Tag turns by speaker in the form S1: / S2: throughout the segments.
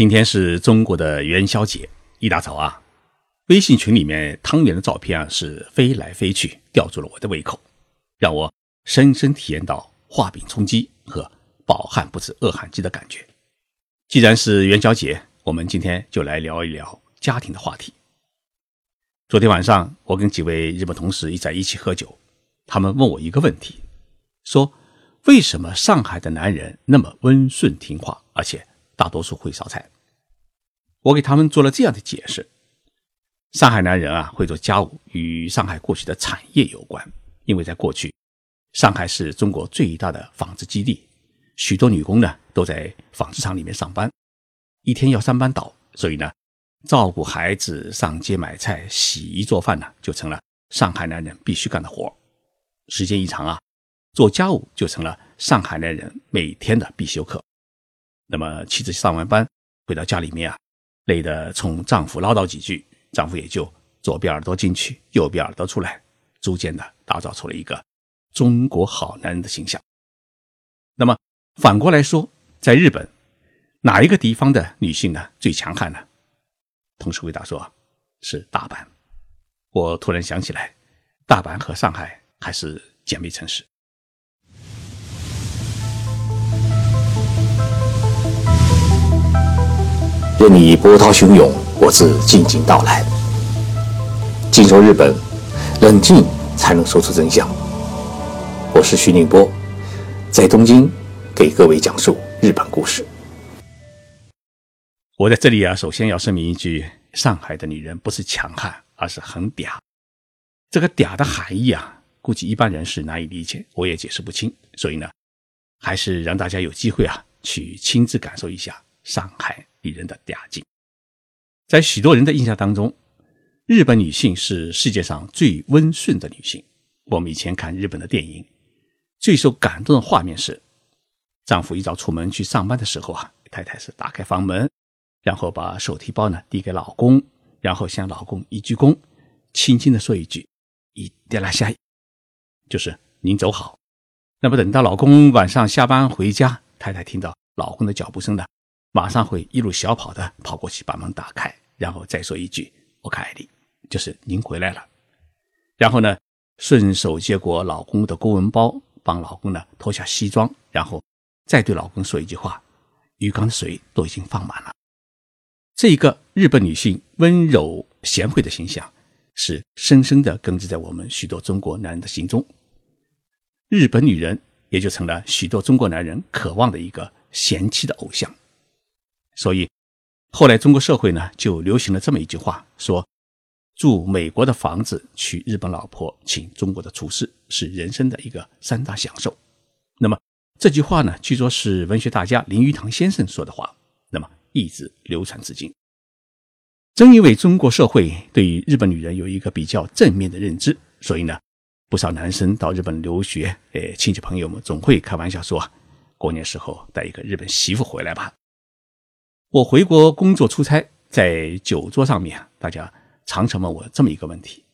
S1: 今天是中国的元宵节，一大早啊，微信群里面汤圆的照片啊是飞来飞去，吊住了我的胃口，让我深深体验到画饼充饥和饱汉不知饿汉饥的感觉。既然是元宵节，我们今天就来聊一聊家庭的话题。昨天晚上，我跟几位日本同事一在一起喝酒，他们问我一个问题，说为什么上海的男人那么温顺听话，而且？大多数会烧菜，我给他们做了这样的解释：上海男人啊会做家务，与上海过去的产业有关。因为在过去，上海是中国最大的纺织基地，许多女工呢都在纺织厂里面上班，一天要三班倒，所以呢，照顾孩子、上街买菜、洗衣做饭呢，就成了上海男人必须干的活时间一长啊，做家务就成了上海男人每天的必修课。那么妻子上完班回到家里面啊，累得冲丈夫唠叨几句，丈夫也就左边耳朵进去，右边耳朵出来，逐渐的打造出了一个中国好男人的形象。那么反过来说，在日本，哪一个地方的女性呢最强悍呢？同事回答说，是大阪。我突然想起来，大阪和上海还是姐妹城市。
S2: 任你波涛汹涌，我自静静到来。静说日本，冷静才能说出真相。我是徐宁波，在东京给各位讲述日本故事。
S1: 我在这里啊，首先要声明一句：上海的女人不是强悍，而是很嗲。这个嗲的含义啊，估计一般人是难以理解，我也解释不清。所以呢，还是让大家有机会啊，去亲自感受一下上海。女人的嗲劲，在许多人的印象当中，日本女性是世界上最温顺的女性。我们以前看日本的电影，最受感动的画面是，丈夫一早出门去上班的时候啊，太太是打开房门，然后把手提包呢递给老公，然后向老公一鞠躬，轻轻的说一句“一点拉下”，就是您走好。那么等到老公晚上下班回家，太太听到老公的脚步声呢？马上会一路小跑的跑过去把门打开，然后再说一句“我爱你”，就是您回来了。然后呢，顺手接过老公的公文包，帮老公呢脱下西装，然后再对老公说一句话：“鱼缸的水都已经放满了。”这一个日本女性温柔贤惠的形象，是深深的根植在我们许多中国男人的心中。日本女人也就成了许多中国男人渴望的一个贤妻的偶像。所以，后来中国社会呢就流行了这么一句话，说住美国的房子，娶日本老婆，请中国的厨师，是人生的一个三大享受。那么这句话呢，据说是文学大家林语堂先生说的话，那么一直流传至今。正因为中国社会对于日本女人有一个比较正面的认知，所以呢，不少男生到日本留学，诶，亲戚朋友们总会开玩笑说，过年时候带一个日本媳妇回来吧。我回国工作出差，在酒桌上面，大家常常问我这么一个问题：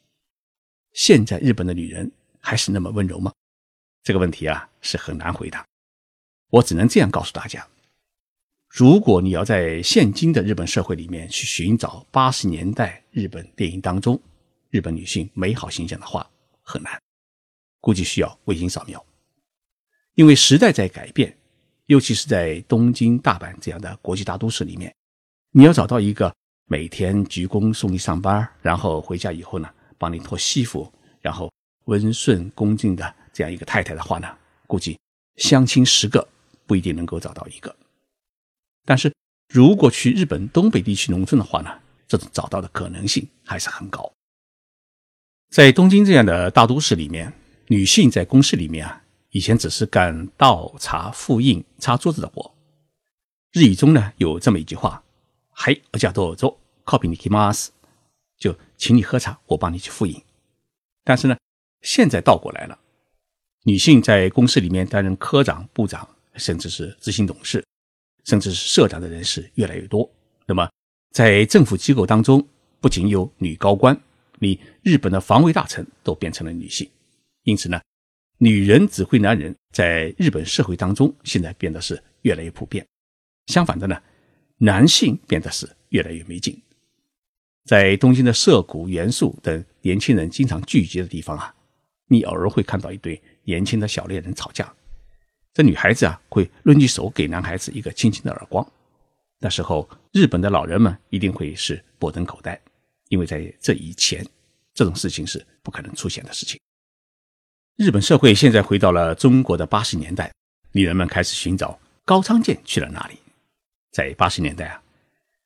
S1: 现在日本的女人还是那么温柔吗？这个问题啊是很难回答。我只能这样告诉大家：如果你要在现今的日本社会里面去寻找八十年代日本电影当中日本女性美好形象的话，很难，估计需要卫星扫描，因为时代在改变。尤其是在东京、大阪这样的国际大都市里面，你要找到一个每天鞠躬送你上班，然后回家以后呢，帮你脱西服，然后温顺恭敬的这样一个太太的话呢，估计相亲十个不一定能够找到一个。但是如果去日本东北地区农村的话呢，这种找到的可能性还是很高。在东京这样的大都市里面，女性在公司里面啊。以前只是干倒茶、复印、擦桌子的活。日语中呢有这么一句话：“嗨，我叫多做，copy 你 kimas，就请你喝茶，我帮你去复印。”但是呢，现在倒过来了，女性在公司里面担任科长、部长，甚至是执行董事，甚至是社长的人士越来越多。那么，在政府机构当中，不仅有女高官，连日本的防卫大臣都变成了女性。因此呢。女人指挥男人，在日本社会当中，现在变得是越来越普遍。相反的呢，男性变得是越来越没劲。在东京的涩谷、元素等年轻人经常聚集的地方啊，你偶尔会看到一对年轻的小恋人吵架。这女孩子啊，会抡起手给男孩子一个轻轻的耳光。那时候，日本的老人们一定会是目瞪口呆，因为在这以前，这种事情是不可能出现的事情。日本社会现在回到了中国的八十年代，女人们开始寻找高仓健去了哪里。在八十年代啊。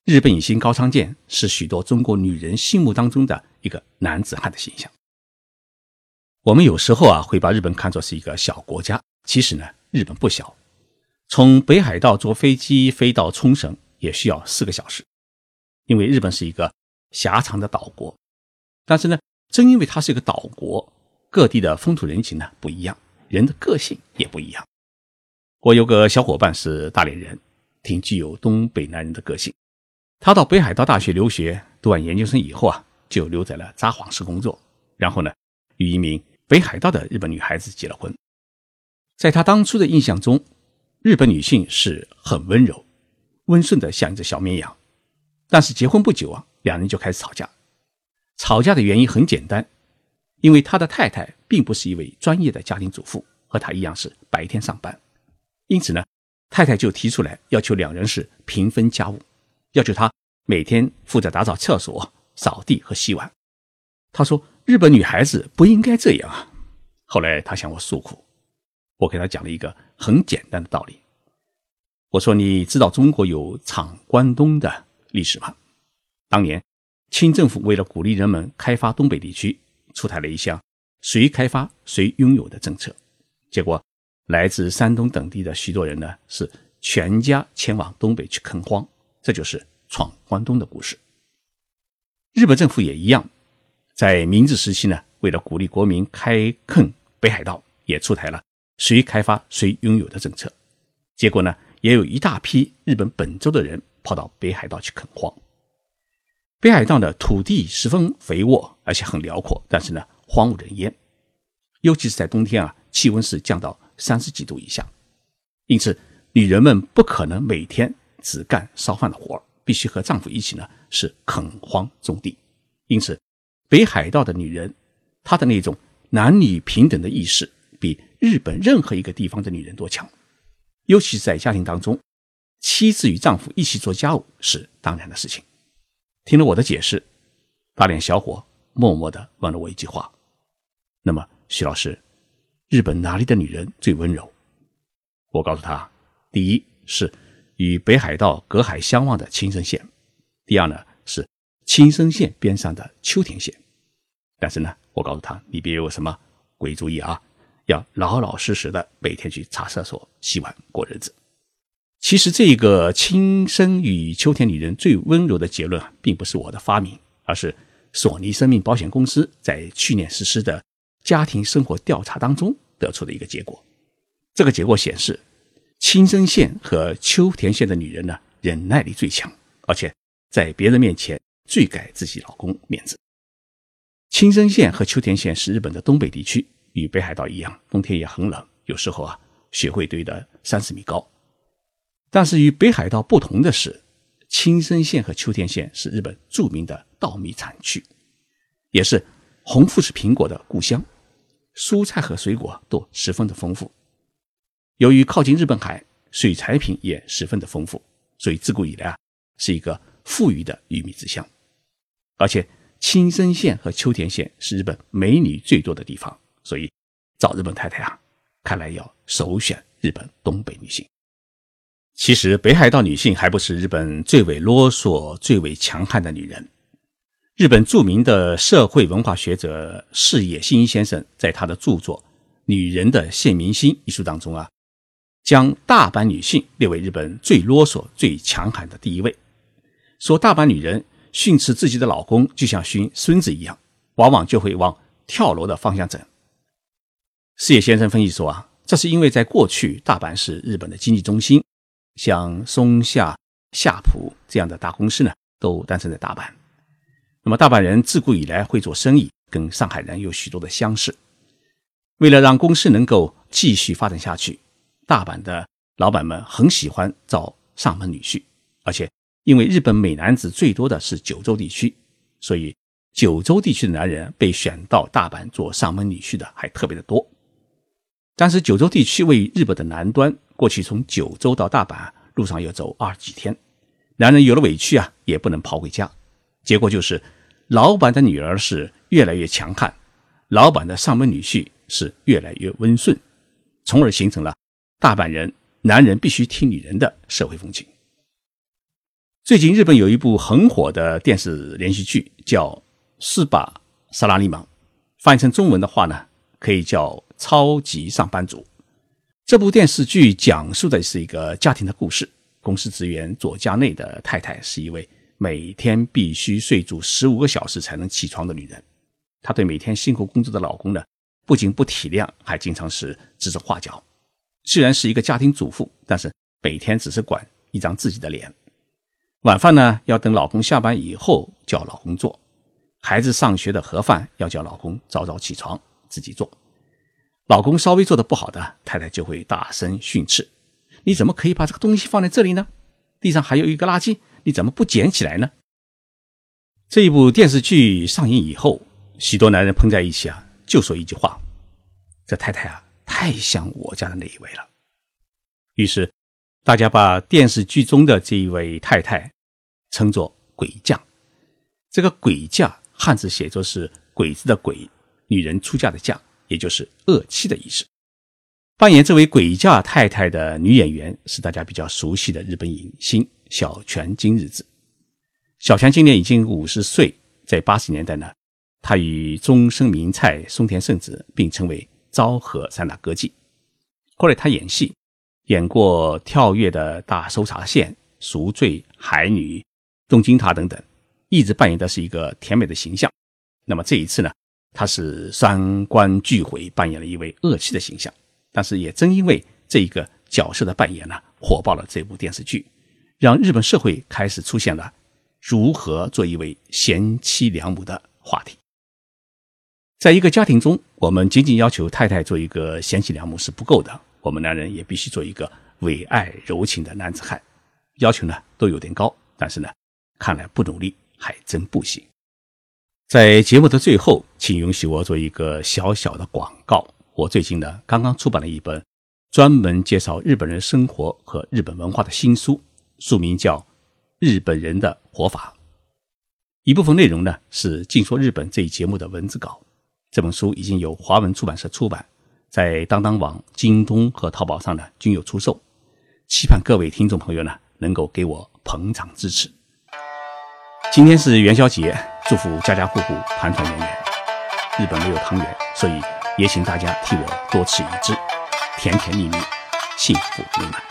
S1: 日本影星高仓健是许多中国女人心目当中的一个男子汉的形象。我们有时候啊会把日本看作是一个小国家，其实呢，日本不小。从北海道坐飞机飞到冲绳也需要四个小时，因为日本是一个狭长的岛国。但是呢，正因为它是一个岛国，各地的风土人情呢不一样，人的个性也不一样。我有个小伙伴是大连人，挺具有东北男人的个性。他到北海道大学留学，读完研究生以后啊，就留在了札幌市工作。然后呢，与一名北海道的日本女孩子结了婚。在他当初的印象中，日本女性是很温柔、温顺的，像一只小绵羊。但是结婚不久啊，两人就开始吵架。吵架的原因很简单，因为他的太太并不是一位专业的家庭主妇，和他一样是白天上班。因此呢，太太就提出来要求两人是平分家务。要求他每天负责打扫厕所、扫地和洗碗。他说：“日本女孩子不应该这样啊。”后来他向我诉苦，我给他讲了一个很简单的道理。我说：“你知道中国有闯关东的历史吗？当年清政府为了鼓励人们开发东北地区，出台了一项谁开发谁拥有的政策。结果来自山东等地的许多人呢，是全家迁往东北去垦荒。”这就是闯关东的故事。日本政府也一样，在明治时期呢，为了鼓励国民开垦北海道，也出台了谁开发谁拥有的政策。结果呢，也有一大批日本本州的人跑到北海道去垦荒。北海道的土地十分肥沃，而且很辽阔，但是呢，荒无人烟，尤其是在冬天啊，气温是降到三十几度以下，因此女人们不可能每天。只干烧饭的活儿必须和丈夫一起呢，是垦荒种地。因此，北海道的女人，她的那种男女平等的意识，比日本任何一个地方的女人都强。尤其是在家庭当中，妻子与丈夫一起做家务是当然的事情。听了我的解释，大脸小伙默默地问了我一句话：“那么，徐老师，日本哪里的女人最温柔？”我告诉他：“第一是。”与北海道隔海相望的青森县，第二呢是青森县边上的秋田县。但是呢，我告诉他，你别有什么鬼主意啊，要老老实实的每天去擦厕所、洗碗过日子。其实这个青森与秋田女人最温柔的结论啊，并不是我的发明，而是索尼生命保险公司在去年实施的家庭生活调查当中得出的一个结果。这个结果显示。青森县和秋田县的女人呢，忍耐力最强，而且在别人面前最给自己老公面子。青森县和秋田县是日本的东北地区，与北海道一样，冬天也很冷，有时候啊，雪会堆得三四米高。但是与北海道不同的是，青森县和秋田县是日本著名的稻米产区，也是红富士苹果的故乡，蔬菜和水果都十分的丰富。由于靠近日本海，水产品也十分的丰富，所以自古以来啊是一个富裕的玉米之乡。而且青森县和秋田县是日本美女最多的地方，所以找日本太太啊，看来要首选日本东北女性。其实北海道女性还不是日本最为啰嗦、最为强悍的女人。日本著名的社会文化学者矢野新一先生在他的著作《女人的现明星》一书当中啊。将大阪女性列为日本最啰嗦、最强悍的第一位，说大阪女人训斥自己的老公就像训孙子一样，往往就会往跳楼的方向整。四野先生分析说啊，这是因为在过去大阪是日本的经济中心，像松下、夏普这样的大公司呢都诞生在大阪。那么大阪人自古以来会做生意，跟上海人有许多的相似。为了让公司能够继续发展下去。大阪的老板们很喜欢找上门女婿，而且因为日本美男子最多的是九州地区，所以九州地区的男人被选到大阪做上门女婿的还特别的多。但是九州地区位于日本的南端，过去从九州到大阪路上要走二十几天，男人有了委屈啊，也不能跑回家，结果就是老板的女儿是越来越强悍，老板的上门女婿是越来越温顺，从而形成了大阪人男人必须听女人的社会风情。最近日本有一部很火的电视连续剧，叫《四把萨拉利芒》，翻译成中文的话呢，可以叫《超级上班族》。这部电视剧讲述的是一个家庭的故事。公司职员佐加内的太太是一位每天必须睡足十五个小时才能起床的女人。她对每天辛苦工作的老公呢，不仅不体谅，还经常是指手画脚。虽然是一个家庭主妇，但是每天只是管一张自己的脸。晚饭呢，要等老公下班以后叫老公做；孩子上学的盒饭要叫老公早早起床自己做。老公稍微做的不好的，太太就会大声训斥：“你怎么可以把这个东西放在这里呢？地上还有一个垃圾，你怎么不捡起来呢？”这一部电视剧上映以后，许多男人碰在一起啊，就说一句话：“这太太啊，太像我家的那一位了。”于是。大家把电视剧中的这一位太太称作“鬼嫁”。这个“鬼嫁”汉字写作是“鬼子”的“鬼”，女人出嫁的“嫁”，也就是恶妻的意思。扮演这位“鬼嫁”太太的女演员是大家比较熟悉的日本影星小泉今日子。小泉今年已经五十岁，在八十年代呢，她与中生明菜、松田圣子并称为昭和三大歌妓。后来她演戏。演过《跳跃的大搜查线》《赎罪》《海女》《东京塔》等等，一直扮演的是一个甜美的形象。那么这一次呢，他是三观俱毁，扮演了一位恶妻的形象。但是也正因为这一个角色的扮演呢，火爆了这部电视剧，让日本社会开始出现了如何做一位贤妻良母的话题。在一个家庭中，我们仅仅要求太太做一个贤妻良母是不够的。我们男人也必须做一个伟爱柔情的男子汉，要求呢都有点高，但是呢，看来不努力还真不行。在节目的最后，请允许我做一个小小的广告。我最近呢刚刚出版了一本专门介绍日本人生活和日本文化的新书，书名叫《日本人的活法》。一部分内容呢是《静说日本》这一节目的文字稿。这本书已经由华文出版社出版。在当当网、京东和淘宝上呢均有出售，期盼各位听众朋友呢能够给我捧场支持。今天是元宵节，祝福家家户户团团圆圆。日本没有汤圆，所以也请大家替我多吃一只，甜甜蜜蜜，幸福美满。